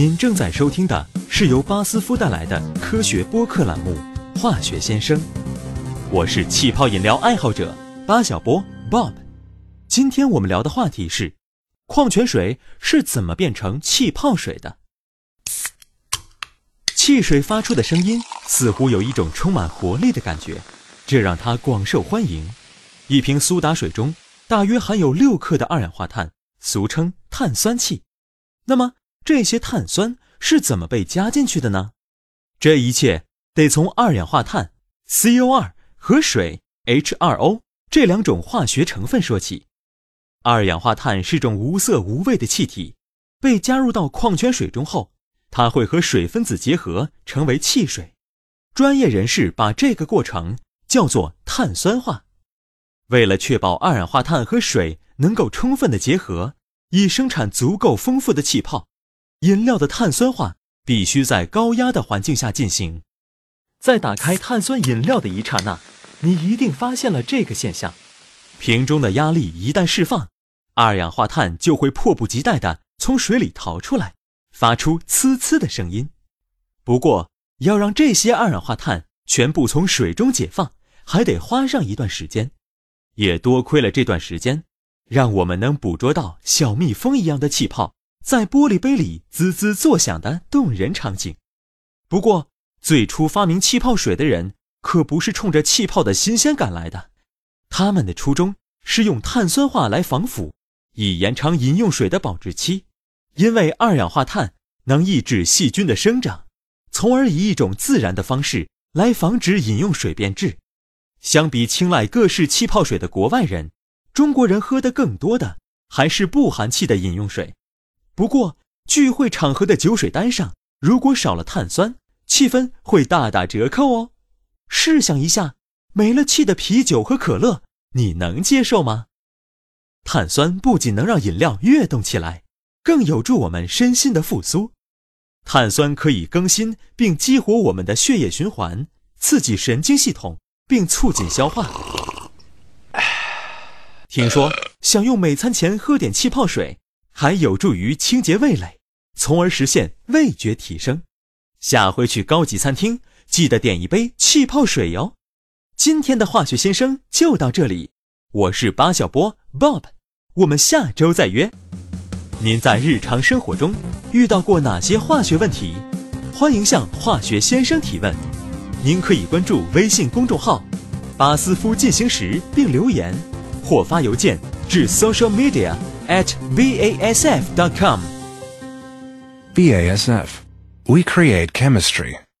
您正在收听的是由巴斯夫带来的科学播客栏目《化学先生》，我是气泡饮料爱好者巴小波 Bob。今天我们聊的话题是：矿泉水是怎么变成气泡水的？汽水发出的声音似乎有一种充满活力的感觉，这让它广受欢迎。一瓶苏打水中大约含有六克的二氧化碳，俗称碳酸气。那么，这些碳酸是怎么被加进去的呢？这一切得从二氧化碳 （CO2） 和水 （H2O） 这两种化学成分说起。二氧化碳是种无色无味的气体，被加入到矿泉水中后，它会和水分子结合成为汽水。专业人士把这个过程叫做碳酸化。为了确保二氧化碳和水能够充分的结合，以生产足够丰富的气泡。饮料的碳酸化必须在高压的环境下进行。在打开碳酸饮料的一刹那，你一定发现了这个现象：瓶中的压力一旦释放，二氧化碳就会迫不及待地从水里逃出来，发出呲呲的声音。不过，要让这些二氧化碳全部从水中解放，还得花上一段时间。也多亏了这段时间，让我们能捕捉到小蜜蜂一样的气泡。在玻璃杯里滋滋作响的动人场景。不过，最初发明气泡水的人可不是冲着气泡的新鲜感来的，他们的初衷是用碳酸化来防腐，以延长饮用水的保质期。因为二氧化碳能抑制细菌的生长，从而以一种自然的方式来防止饮用水变质。相比青睐各式气泡水的国外人，中国人喝的更多的还是不含气的饮用水。不过，聚会场合的酒水单上如果少了碳酸，气氛会大打折扣哦。试想一下，没了气的啤酒和可乐，你能接受吗？碳酸不仅能让饮料跃动起来，更有助我们身心的复苏。碳酸可以更新并激活我们的血液循环，刺激神经系统，并促进消化。听说想用每餐前喝点气泡水。还有助于清洁味蕾，从而实现味觉提升。下回去高级餐厅，记得点一杯气泡水哟。今天的化学先生就到这里，我是巴小波 Bob，我们下周再约。您在日常生活中遇到过哪些化学问题？欢迎向化学先生提问。您可以关注微信公众号“巴斯夫进行时”并留言，或发邮件至 social media。At basf.com. BASF. We create chemistry.